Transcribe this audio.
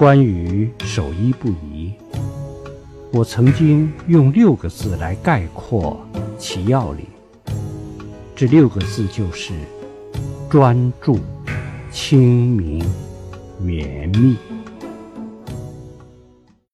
关于守一不移，我曾经用六个字来概括其要领。这六个字就是：专注、清明、绵密。